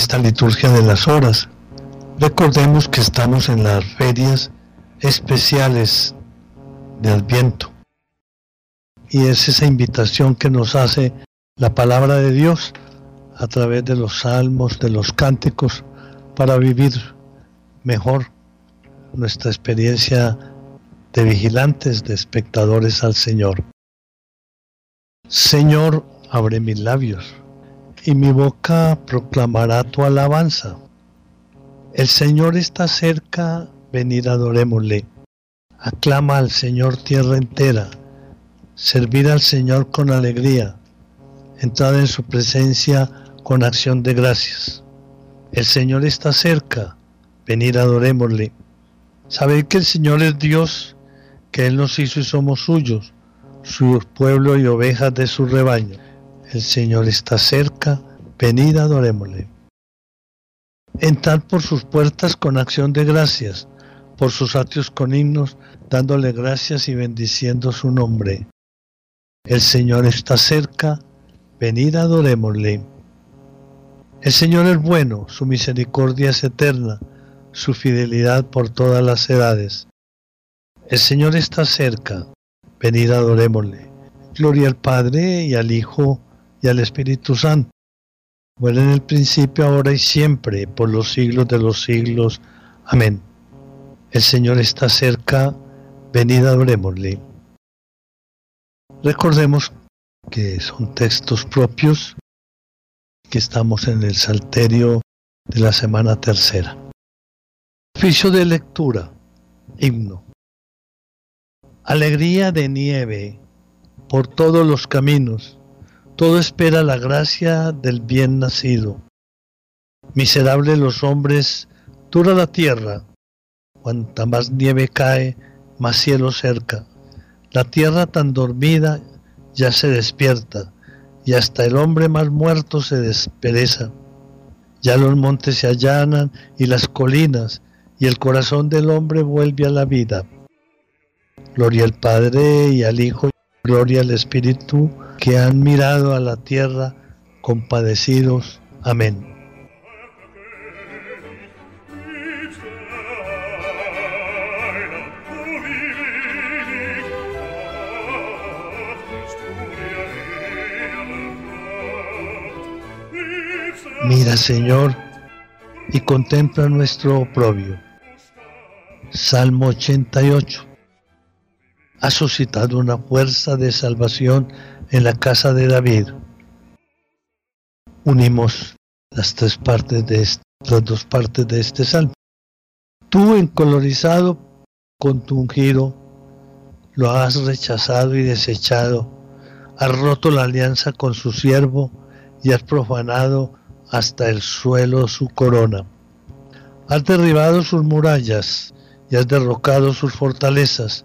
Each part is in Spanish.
esta liturgia de las horas. Recordemos que estamos en las ferias especiales de Adviento. Y es esa invitación que nos hace la palabra de Dios a través de los salmos, de los cánticos, para vivir mejor nuestra experiencia de vigilantes, de espectadores al Señor. Señor, abre mis labios, y mi boca proclamará tu alabanza. El Señor está cerca, venid adorémosle. Aclama al Señor tierra entera, servir al Señor con alegría, entrad en su presencia con acción de gracias. El Señor está cerca, venid adorémosle. Sabed que el Señor es Dios, que Él nos hizo y somos suyos, su pueblo y ovejas de su rebaño. El Señor está cerca, venid adorémosle. Entrad por sus puertas con acción de gracias, por sus atrios con himnos, dándole gracias y bendiciendo su nombre. El Señor está cerca, venid adorémosle. El Señor es bueno, su misericordia es eterna, su fidelidad por todas las edades. El Señor está cerca, venid adorémosle. Gloria al Padre y al Hijo y al Espíritu Santo. Bueno en el principio, ahora y siempre, por los siglos de los siglos. Amén. El Señor está cerca, venid adorémosle. Recordemos que son textos propios, que estamos en el Salterio de la semana tercera. Oficio de lectura, himno. Alegría de nieve por todos los caminos, todo espera la gracia del bien nacido. Miserable los hombres, dura la tierra, cuanta más nieve cae, más cielo cerca. La tierra tan dormida ya se despierta, y hasta el hombre más muerto se despereza. Ya los montes se allanan y las colinas, y el corazón del hombre vuelve a la vida. Gloria al Padre y al Hijo, gloria al Espíritu, que han mirado a la tierra compadecidos. Amén. Mira, Señor, y contempla nuestro oprobio. Salmo 88 ha suscitado una fuerza de salvación en la casa de David. Unimos las tres partes de las dos partes de este salmo. Tú encolorizado con tu ungido, lo has rechazado y desechado, has roto la alianza con su siervo y has profanado hasta el suelo su corona. Has derribado sus murallas y has derrocado sus fortalezas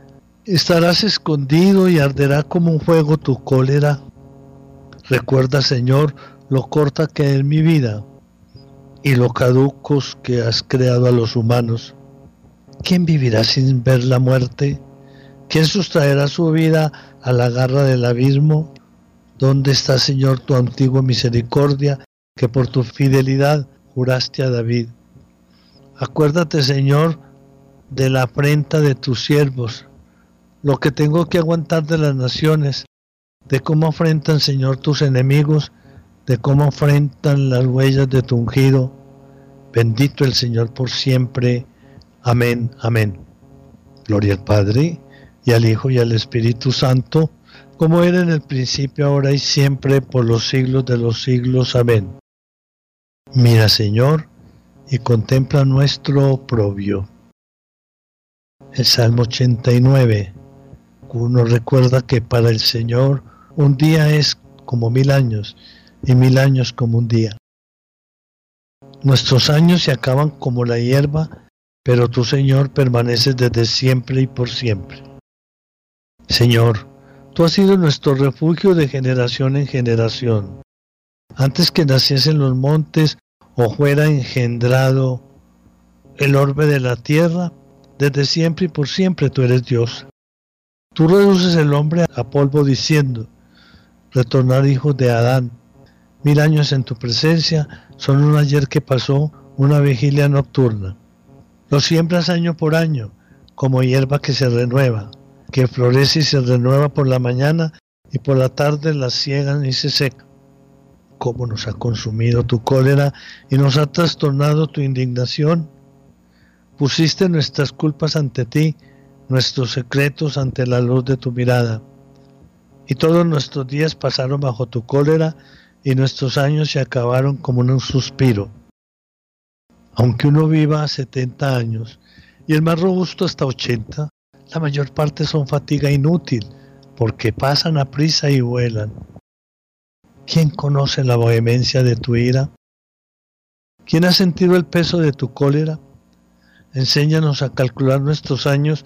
Estarás escondido y arderá como un fuego tu cólera. Recuerda, Señor, lo corta que es mi vida y lo caducos que has creado a los humanos. ¿Quién vivirá sin ver la muerte? ¿Quién sustraerá su vida a la garra del abismo? ¿Dónde está, Señor, tu antigua misericordia que por tu fidelidad juraste a David? Acuérdate, Señor, de la afrenta de tus siervos lo que tengo que aguantar de las naciones, de cómo afrentan, Señor, tus enemigos, de cómo afrentan las huellas de tu ungido. Bendito el Señor por siempre. Amén, amén. Gloria al Padre, y al Hijo, y al Espíritu Santo, como era en el principio, ahora y siempre, por los siglos de los siglos. Amén. Mira, Señor, y contempla nuestro oprobio. El Salmo 89 uno recuerda que para el Señor un día es como mil años y mil años como un día. Nuestros años se acaban como la hierba, pero tú, Señor, permaneces desde siempre y por siempre. Señor, tú has sido nuestro refugio de generación en generación. Antes que naciesen los montes o fuera engendrado el orbe de la tierra, desde siempre y por siempre tú eres Dios. Tú reduces el hombre a polvo diciendo, retornar hijos de Adán. Mil años en tu presencia son un ayer que pasó, una vigilia nocturna. Lo siembras año por año, como hierba que se renueva, que florece y se renueva por la mañana y por la tarde la ciegan y se seca. Cómo nos ha consumido tu cólera y nos ha trastornado tu indignación. Pusiste nuestras culpas ante ti, nuestros secretos ante la luz de tu mirada. Y todos nuestros días pasaron bajo tu cólera y nuestros años se acabaron como en un suspiro. Aunque uno viva 70 años y el más robusto hasta 80, la mayor parte son fatiga inútil, porque pasan a prisa y vuelan. ¿Quién conoce la vehemencia de tu ira? ¿Quién ha sentido el peso de tu cólera? Enséñanos a calcular nuestros años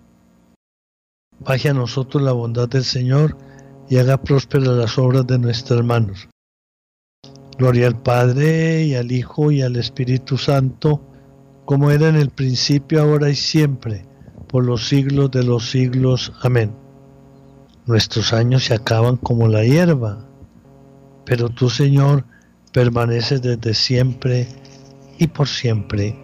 Baje a nosotros la bondad del Señor y haga prósperas las obras de nuestras manos. Gloria al Padre y al Hijo y al Espíritu Santo, como era en el principio, ahora y siempre, por los siglos de los siglos. Amén. Nuestros años se acaban como la hierba, pero tú, Señor, permaneces desde siempre y por siempre.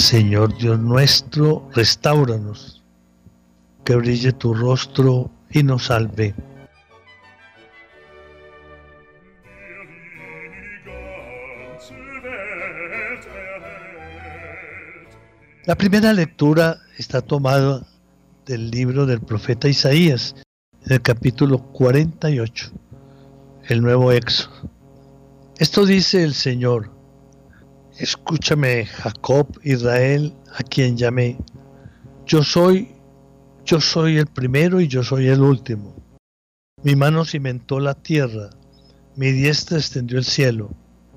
Señor Dios nuestro, restauranos, que brille tu rostro y nos salve. La primera lectura está tomada del libro del profeta Isaías, en el capítulo 48, el nuevo Éxodo. Esto dice el Señor Escúchame, Jacob, Israel, a quien llamé. Yo soy, yo soy el primero y yo soy el último. Mi mano cimentó la tierra, mi diestra extendió el cielo.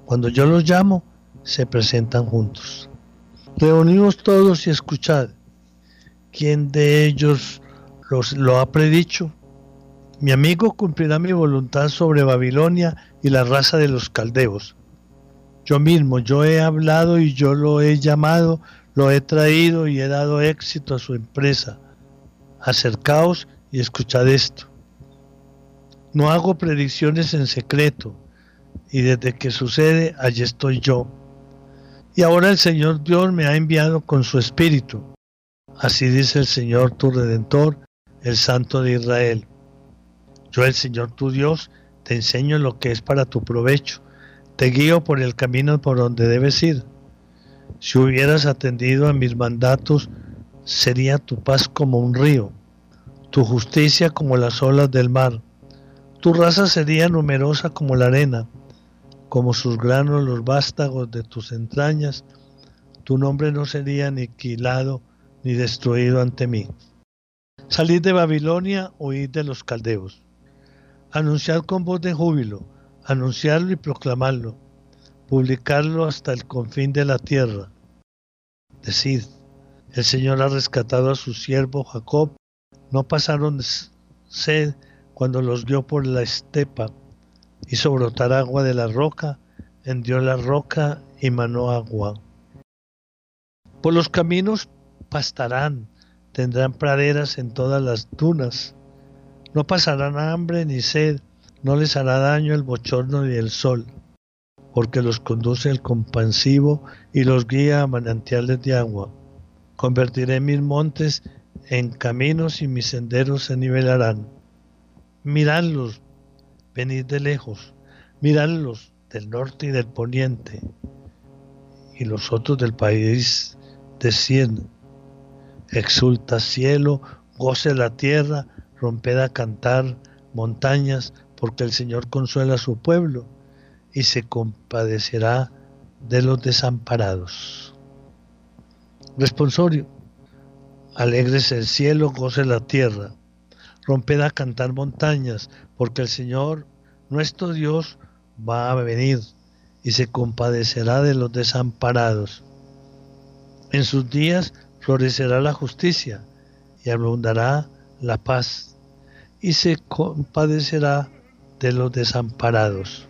Cuando yo los llamo, se presentan juntos. Reunimos todos y escuchad. ¿Quién de ellos los, lo ha predicho? Mi amigo cumplirá mi voluntad sobre Babilonia y la raza de los caldeos yo mismo, yo he hablado y yo lo he llamado, lo he traído y he dado éxito a su empresa. Acercaos y escuchad esto. No hago predicciones en secreto y desde que sucede, allí estoy yo. Y ahora el Señor Dios me ha enviado con su Espíritu. Así dice el Señor tu Redentor, el Santo de Israel. Yo, el Señor tu Dios, te enseño lo que es para tu provecho te guío por el camino por donde debes ir. Si hubieras atendido a mis mandatos, sería tu paz como un río, tu justicia como las olas del mar. Tu raza sería numerosa como la arena, como sus granos los vástagos de tus entrañas. Tu nombre no sería aniquilado ni destruido ante mí. Salid de Babilonia, oíd de los caldeos. Anunciad con voz de júbilo anunciarlo y proclamarlo, publicarlo hasta el confín de la tierra. Decid, el Señor ha rescatado a su siervo Jacob, no pasaron sed cuando los guió por la estepa, hizo brotar agua de la roca, hendió la roca y manó agua. Por los caminos pastarán, tendrán praderas en todas las dunas, no pasarán hambre ni sed, no les hará daño el bochorno ni el sol, porque los conduce el compansivo y los guía a manantiales de agua. Convertiré mis montes en caminos y mis senderos se nivelarán. Miradlos, venid de lejos, miradlos del norte y del poniente, y los otros del país de cien. Exulta cielo, goce la tierra, romped a cantar montañas, porque el Señor consuela a su pueblo y se compadecerá de los desamparados. Responsorio. Alegres el cielo, goce la tierra. Romped a cantar montañas, porque el Señor, nuestro Dios, va a venir y se compadecerá de los desamparados. En sus días florecerá la justicia y abundará la paz y se compadecerá de los desamparados.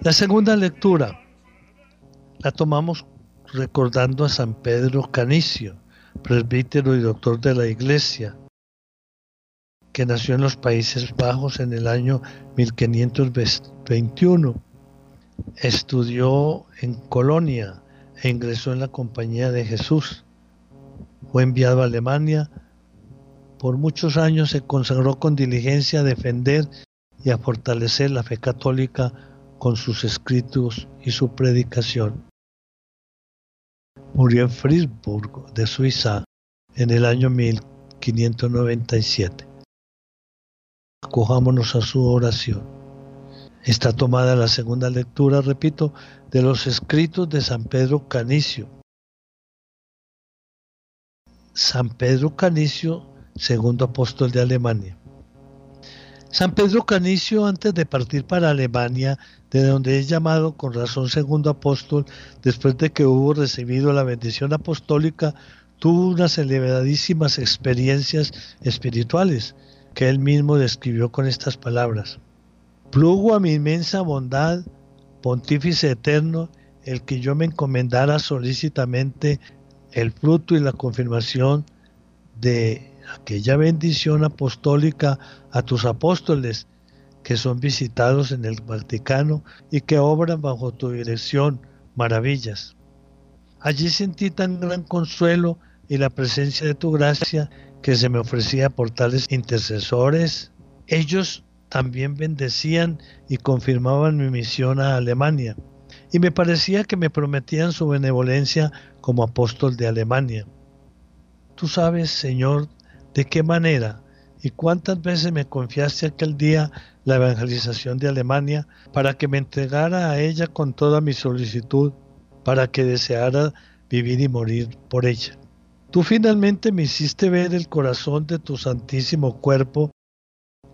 La segunda lectura la tomamos recordando a San Pedro Canicio, presbítero y doctor de la Iglesia, que nació en los Países Bajos en el año 1521. Estudió en Colonia e ingresó en la Compañía de Jesús. Fue enviado a Alemania. Por muchos años se consagró con diligencia a defender y a fortalecer la fe católica con sus escritos y su predicación. Murió en Frisburg de Suiza en el año 1597. Acojámonos a su oración. Está tomada la segunda lectura, repito, de los escritos de San Pedro Canicio. San Pedro Canicio, segundo apóstol de Alemania. San Pedro Canicio, antes de partir para Alemania, de donde es llamado con razón segundo apóstol, después de que hubo recibido la bendición apostólica, tuvo unas elevadísimas experiencias espirituales que él mismo describió con estas palabras. Plugo a mi inmensa bondad, pontífice eterno, el que yo me encomendara solícitamente el fruto y la confirmación de aquella bendición apostólica a tus apóstoles que son visitados en el Vaticano y que obran bajo tu dirección maravillas. Allí sentí tan gran consuelo y la presencia de tu gracia que se me ofrecía por tales intercesores. Ellos también bendecían y confirmaban mi misión a Alemania, y me parecía que me prometían su benevolencia como apóstol de Alemania. Tú sabes, Señor, de qué manera y cuántas veces me confiaste aquel día la evangelización de Alemania para que me entregara a ella con toda mi solicitud, para que deseara vivir y morir por ella. Tú finalmente me hiciste ver el corazón de tu santísimo cuerpo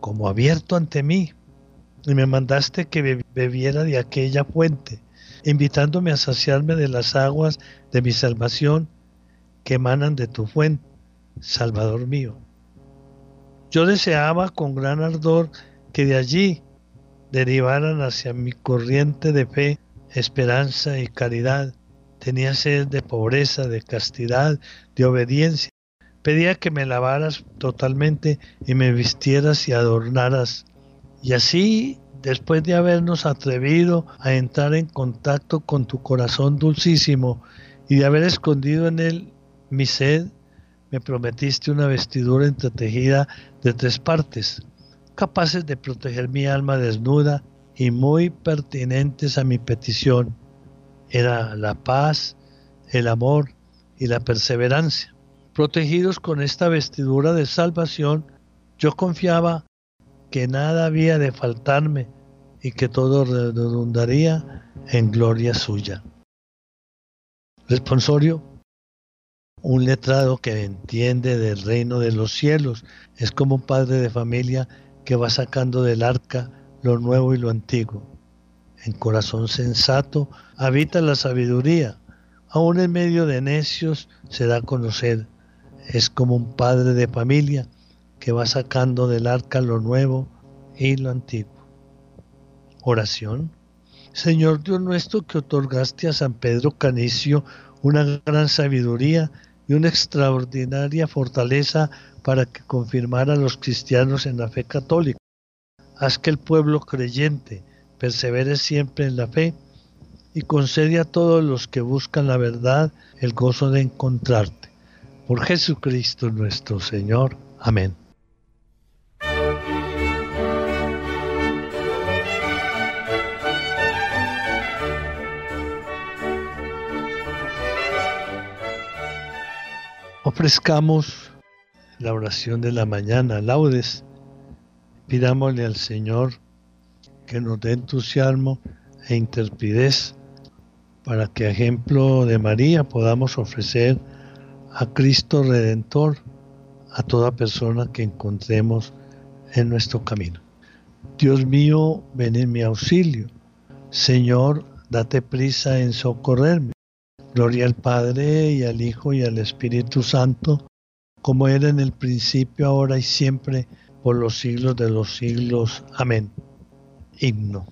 como abierto ante mí y me mandaste que bebiera de aquella fuente, invitándome a saciarme de las aguas de mi salvación que emanan de tu fuente Salvador mío. Yo deseaba con gran ardor que de allí derivaran hacia mi corriente de fe, esperanza y caridad. Tenía sed de pobreza, de castidad, de obediencia. Pedía que me lavaras totalmente y me vistieras y adornaras. Y así, después de habernos atrevido a entrar en contacto con tu corazón dulcísimo y de haber escondido en él mi sed, me prometiste una vestidura entretejida de tres partes, capaces de proteger mi alma desnuda y muy pertinentes a mi petición. Era la paz, el amor y la perseverancia. Protegidos con esta vestidura de salvación, yo confiaba que nada había de faltarme y que todo redundaría en gloria suya. Responsorio un letrado que entiende del reino de los cielos. Es como un padre de familia que va sacando del arca lo nuevo y lo antiguo. En corazón sensato habita la sabiduría. Aún en medio de necios se da a conocer. Es como un padre de familia que va sacando del arca lo nuevo y lo antiguo. Oración. Señor Dios nuestro que otorgaste a San Pedro Canicio una gran sabiduría y una extraordinaria fortaleza para que confirmara a los cristianos en la fe católica. Haz que el pueblo creyente persevere siempre en la fe y concede a todos los que buscan la verdad el gozo de encontrarte. Por Jesucristo nuestro Señor. Amén. Ofrezcamos la oración de la mañana, laudes. Pidámosle al Señor que nos dé entusiasmo e interpidez para que, ejemplo de María, podamos ofrecer a Cristo Redentor a toda persona que encontremos en nuestro camino. Dios mío, ven en mi auxilio. Señor, date prisa en socorrerme. Gloria al Padre y al Hijo y al Espíritu Santo, como era en el principio, ahora y siempre, por los siglos de los siglos. Amén. Himno.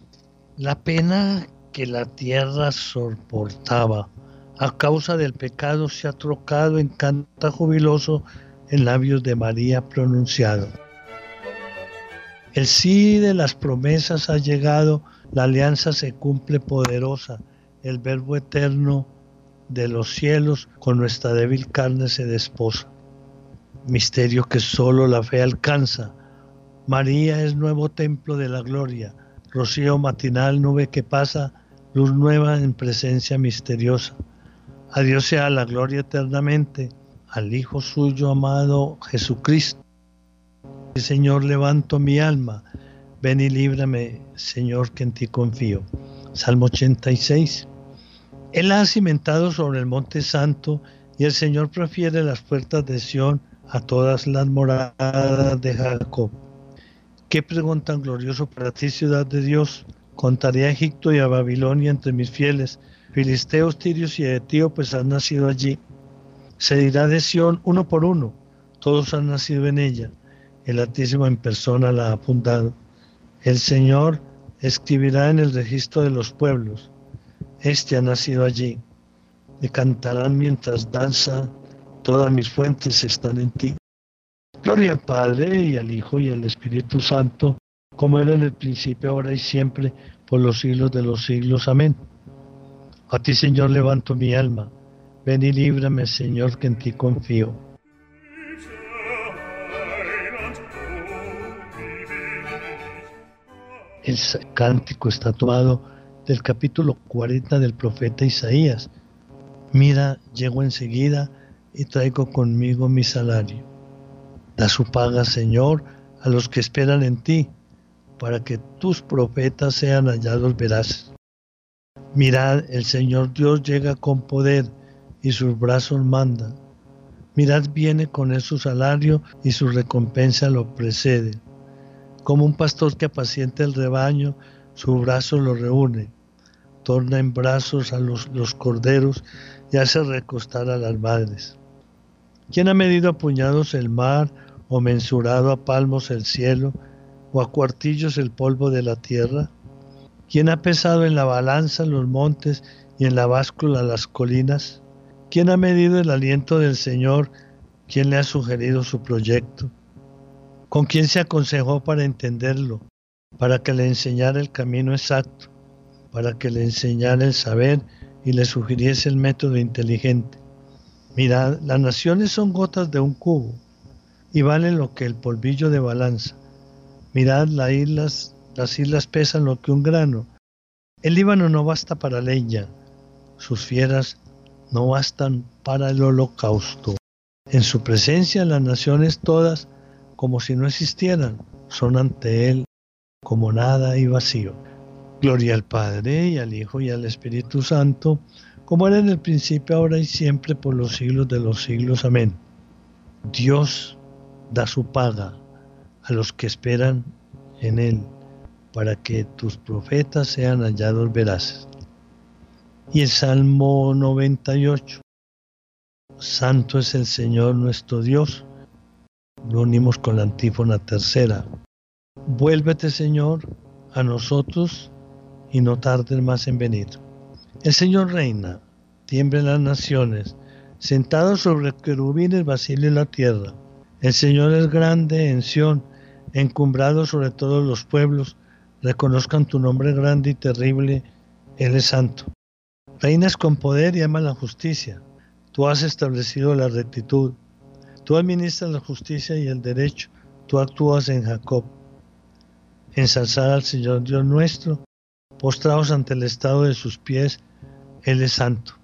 La pena que la tierra soportaba a causa del pecado se ha trocado en canta jubiloso en labios de María pronunciado. El sí de las promesas ha llegado, la alianza se cumple poderosa, el verbo eterno de los cielos con nuestra débil carne se desposa. Misterio que solo la fe alcanza. María es nuevo templo de la gloria, rocío matinal, nube que pasa, luz nueva en presencia misteriosa. A Dios sea la gloria eternamente, al Hijo suyo amado Jesucristo. Señor, levanto mi alma, ven y líbrame, Señor, que en ti confío. Salmo 86. Él ha cimentado sobre el monte santo y el Señor prefiere las puertas de Sión a todas las moradas de Jacob. Qué pregón tan glorioso para ti, ciudad de Dios. Contaré a Egipto y a Babilonia entre mis fieles. Filisteos, tirios y etíopes han nacido allí. Se dirá de Sión uno por uno. Todos han nacido en ella. El Altísimo en persona la ha fundado. El Señor escribirá en el registro de los pueblos este ha nacido allí. Me cantarán mientras danza, todas mis fuentes están en ti. Gloria al Padre y al Hijo y al Espíritu Santo, como era en el principio, ahora y siempre, por los siglos de los siglos. Amén. A ti, Señor, levanto mi alma. Ven y líbrame, Señor, que en ti confío. El cántico está tomado del capítulo 40 del profeta Isaías. Mira, llego enseguida y traigo conmigo mi salario. Da su paga, Señor, a los que esperan en ti, para que tus profetas sean hallados veraces. Mirad, el Señor Dios llega con poder y sus brazos mandan. Mirad, viene con él su salario y su recompensa lo precede. Como un pastor que apacienta el rebaño, su brazo lo reúne torna en brazos a los, los corderos y hace recostar a las madres. ¿Quién ha medido a puñados el mar o mensurado a palmos el cielo o a cuartillos el polvo de la tierra? ¿Quién ha pesado en la balanza los montes y en la báscula las colinas? ¿Quién ha medido el aliento del Señor? ¿Quién le ha sugerido su proyecto? ¿Con quién se aconsejó para entenderlo, para que le enseñara el camino exacto? para que le enseñara el saber y le sugiriese el método inteligente. Mirad, las naciones son gotas de un cubo y valen lo que el polvillo de balanza. Mirad, las islas, las islas pesan lo que un grano. El Líbano no basta para leña, sus fieras no bastan para el holocausto. En su presencia las naciones todas, como si no existieran, son ante él como nada y vacío. Gloria al Padre y al Hijo y al Espíritu Santo, como era en el principio, ahora y siempre, por los siglos de los siglos. Amén. Dios da su paga a los que esperan en Él, para que tus profetas sean hallados veraces. Y el Salmo 98. Santo es el Señor nuestro Dios. Lo unimos con la antífona tercera. Vuélvete, Señor, a nosotros y no tarden más en venir. El Señor reina, tiemblen las naciones, Sentado sobre querubines vacila la tierra. El Señor es grande en Sión, encumbrado sobre todos los pueblos. Reconozcan tu nombre grande y terrible. Él es santo. Reinas con poder y ama la justicia. Tú has establecido la rectitud. Tú administras la justicia y el derecho. Tú actúas en Jacob. Ensalzad al Señor Dios nuestro, postrados ante el estado de sus pies, Él es santo.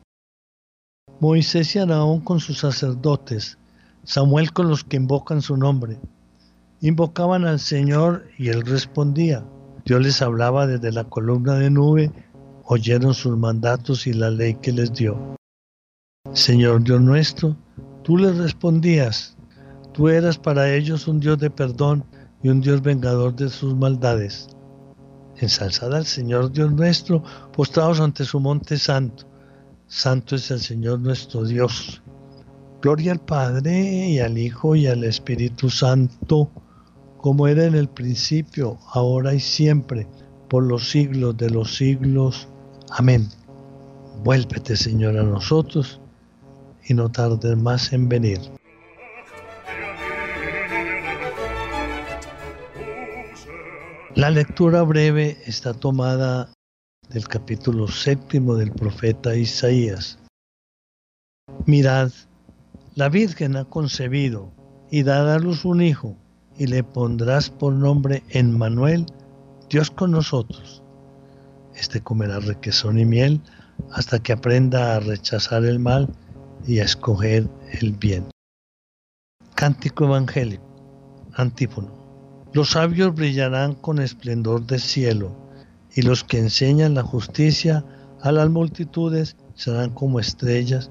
Moisés y Araón con sus sacerdotes, Samuel con los que invocan su nombre. Invocaban al Señor y Él respondía. Dios les hablaba desde la columna de nube, oyeron sus mandatos y la ley que les dio. Señor Dios nuestro, tú les respondías, tú eras para ellos un Dios de perdón y un Dios vengador de sus maldades. Ensalzad al Señor Dios nuestro, postrados ante su monte santo. Santo es el Señor nuestro Dios. Gloria al Padre y al Hijo y al Espíritu Santo, como era en el principio, ahora y siempre, por los siglos de los siglos. Amén. Vuélvete, Señor, a nosotros y no tardes más en venir. La lectura breve está tomada del capítulo séptimo del profeta Isaías. Mirad, la Virgen ha concebido y dará a luz un hijo, y le pondrás por nombre Emmanuel, Dios con nosotros. Este comerá requesón y miel hasta que aprenda a rechazar el mal y a escoger el bien. Cántico evangélico, antífono. Los sabios brillarán con esplendor de cielo, y los que enseñan la justicia a las multitudes serán como estrellas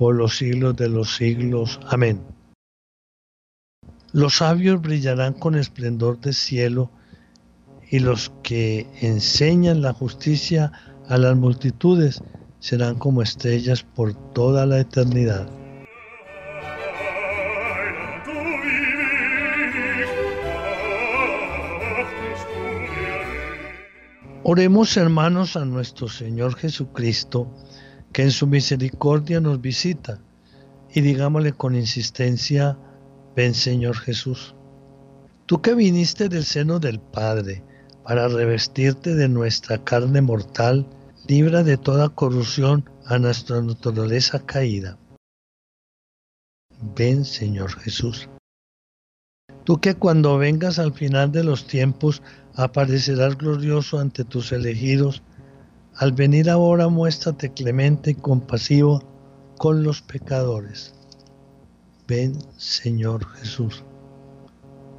por los siglos de los siglos. Amén. Los sabios brillarán con esplendor de cielo, y los que enseñan la justicia a las multitudes serán como estrellas por toda la eternidad. Oremos hermanos a nuestro Señor Jesucristo, que en su misericordia nos visita, y digámosle con insistencia, ven Señor Jesús. Tú que viniste del seno del Padre para revestirte de nuestra carne mortal, libra de toda corrupción a nuestra naturaleza caída. Ven Señor Jesús. Tú que cuando vengas al final de los tiempos aparecerás glorioso ante tus elegidos. Al venir ahora muéstrate clemente y compasivo con los pecadores. Ven, Señor Jesús.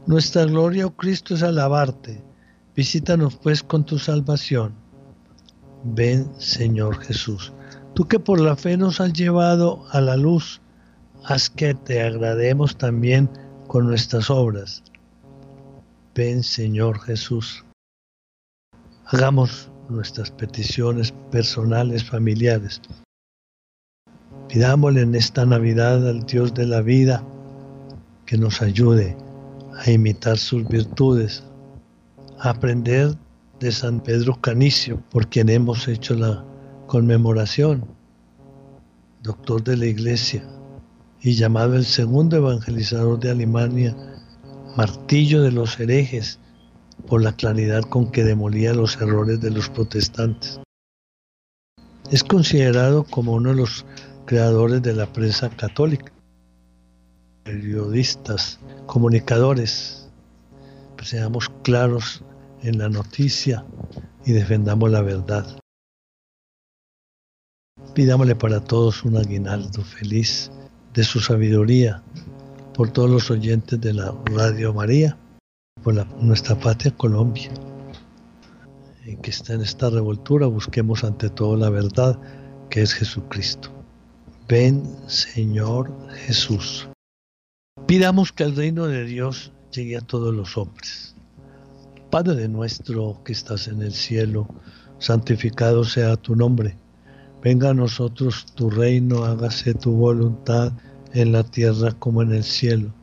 Nuestra gloria, oh Cristo, es alabarte. Visítanos pues con tu salvación. Ven, Señor Jesús. Tú que por la fe nos has llevado a la luz, haz que te agrademos también con nuestras obras Ven Señor Jesús. Hagamos nuestras peticiones personales, familiares. Pidámosle en esta Navidad al Dios de la vida que nos ayude a imitar sus virtudes, a aprender de San Pedro Canicio, por quien hemos hecho la conmemoración, doctor de la iglesia y llamado el segundo evangelizador de Alemania, martillo de los herejes, por la claridad con que demolía los errores de los protestantes. Es considerado como uno de los creadores de la prensa católica, periodistas, comunicadores. Seamos claros en la noticia y defendamos la verdad. Pidámosle para todos un aguinaldo feliz de su sabiduría por todos los oyentes de la Radio María, por nuestra patria Colombia. En que está en esta revoltura busquemos ante todo la verdad que es Jesucristo. Ven Señor Jesús. Pidamos que el reino de Dios llegue a todos los hombres. Padre nuestro que estás en el cielo, santificado sea tu nombre. Venga a nosotros tu reino, hágase tu voluntad en la tierra como en el cielo.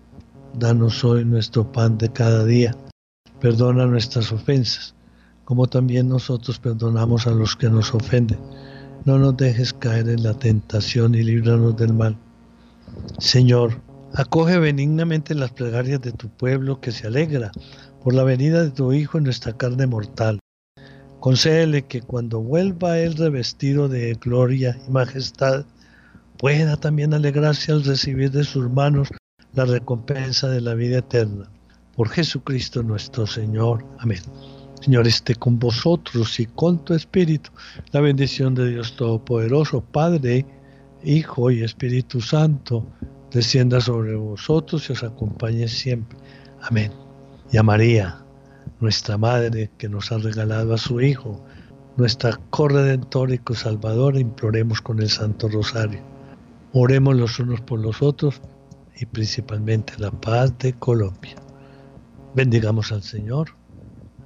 Danos hoy nuestro pan de cada día. Perdona nuestras ofensas, como también nosotros perdonamos a los que nos ofenden. No nos dejes caer en la tentación y líbranos del mal. Señor, acoge benignamente las plegarias de tu pueblo que se alegra por la venida de tu Hijo en nuestra carne mortal. Concédele que cuando vuelva Él revestido de gloria y majestad, pueda también alegrarse al recibir de sus manos la recompensa de la vida eterna. Por Jesucristo nuestro Señor. Amén. Señor, esté con vosotros y con tu Espíritu. La bendición de Dios Todopoderoso, Padre, Hijo y Espíritu Santo, descienda sobre vosotros y os acompañe siempre. Amén. Y a María, nuestra Madre, que nos ha regalado a su Hijo, nuestra corredentora y salvadora, imploremos con el Santo Rosario. Oremos los unos por los otros y principalmente la paz de Colombia. Bendigamos al Señor,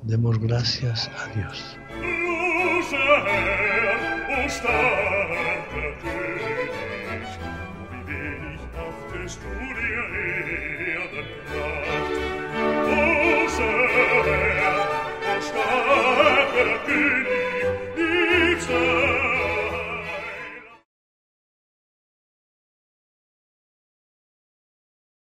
demos gracias a Dios.